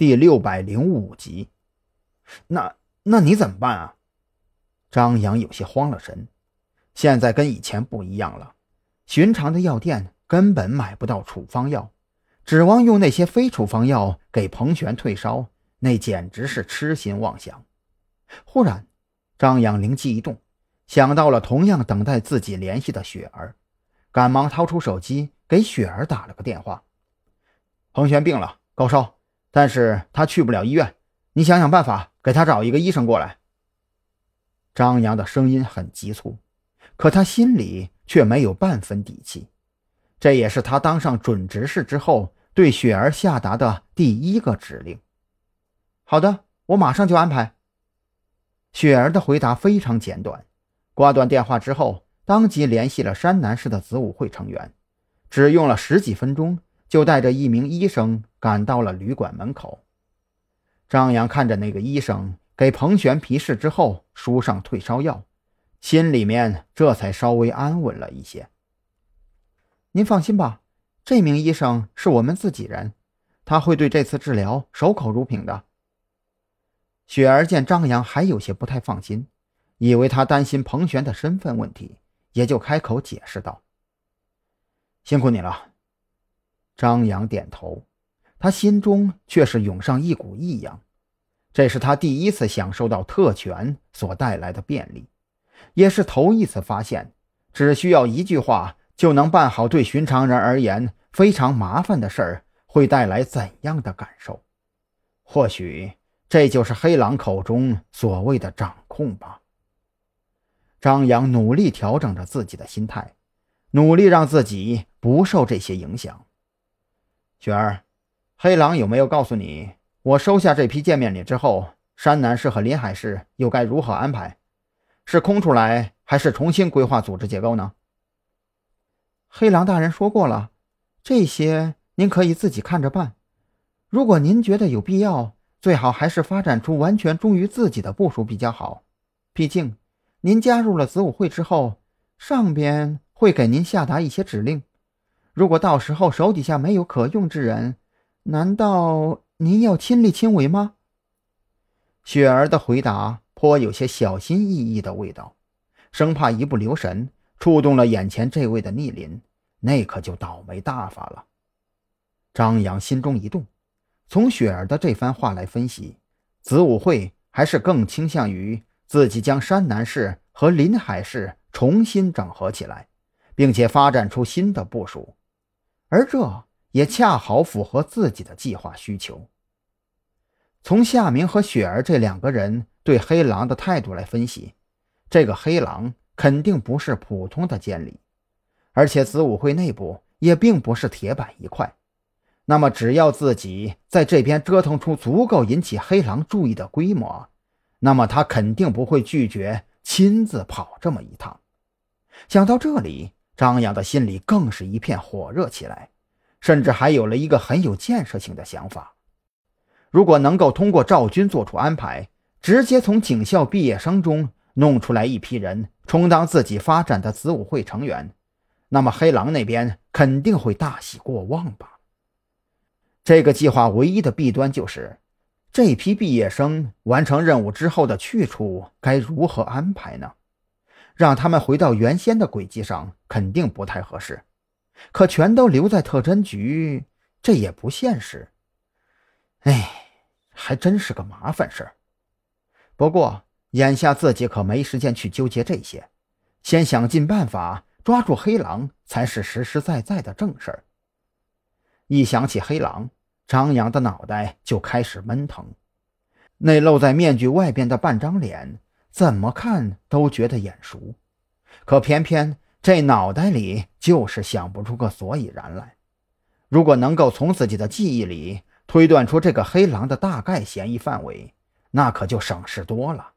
第六百零五集。那那你怎么办啊？张扬有些慌了神。现在跟以前不一样了，寻常的药店根本买不到处方药，指望用那些非处方药给彭璇退烧，那简直是痴心妄想。忽然，张扬灵机一动，想到了同样等待自己联系的雪儿，赶忙掏出手机给雪儿打了个电话。彭璇病了，高烧，但是他去不了医院，你想想办法给他找一个医生过来。张扬的声音很急促。可他心里却没有半分底气，这也是他当上准执事之后对雪儿下达的第一个指令。好的，我马上就安排。雪儿的回答非常简短，挂断电话之后，当即联系了山南市的子午会成员，只用了十几分钟，就带着一名医生赶到了旅馆门口。张扬看着那个医生给彭璇皮试之后，输上退烧药。心里面这才稍微安稳了一些。您放心吧，这名医生是我们自己人，他会对这次治疗守口如瓶的。雪儿见张扬还有些不太放心，以为他担心彭璇的身份问题，也就开口解释道：“辛苦你了。”张扬点头，他心中却是涌上一股异样，这是他第一次享受到特权所带来的便利。也是头一次发现，只需要一句话就能办好对寻常人而言非常麻烦的事儿，会带来怎样的感受？或许这就是黑狼口中所谓的掌控吧。张扬努力调整着自己的心态，努力让自己不受这些影响。雪儿，黑狼有没有告诉你，我收下这批见面礼之后，山南市和临海市又该如何安排？是空出来，还是重新规划组织结构呢？黑狼大人说过了，这些您可以自己看着办。如果您觉得有必要，最好还是发展出完全忠于自己的部署比较好。毕竟，您加入了子午会之后，上边会给您下达一些指令。如果到时候手底下没有可用之人，难道您要亲力亲为吗？雪儿的回答。颇有些小心翼翼的味道，生怕一不留神触动了眼前这位的逆鳞，那可就倒霉大发了。张扬心中一动，从雪儿的这番话来分析，子午会还是更倾向于自己将山南市和临海市重新整合起来，并且发展出新的部署，而这也恰好符合自己的计划需求。从夏明和雪儿这两个人。对黑狼的态度来分析，这个黑狼肯定不是普通的监理，而且子午会内部也并不是铁板一块。那么，只要自己在这边折腾出足够引起黑狼注意的规模，那么他肯定不会拒绝亲自跑这么一趟。想到这里，张扬的心里更是一片火热起来，甚至还有了一个很有建设性的想法：如果能够通过赵军做出安排。直接从警校毕业生中弄出来一批人充当自己发展的子午会成员，那么黑狼那边肯定会大喜过望吧？这个计划唯一的弊端就是，这批毕业生完成任务之后的去处该如何安排呢？让他们回到原先的轨迹上肯定不太合适，可全都留在特侦局，这也不现实。哎，还真是个麻烦事儿。不过，眼下自己可没时间去纠结这些，先想尽办法抓住黑狼才是实实在在的正事儿。一想起黑狼，张扬的脑袋就开始闷疼。那露在面具外边的半张脸，怎么看都觉得眼熟，可偏偏这脑袋里就是想不出个所以然来。如果能够从自己的记忆里推断出这个黑狼的大概嫌疑范围，那可就省事多了。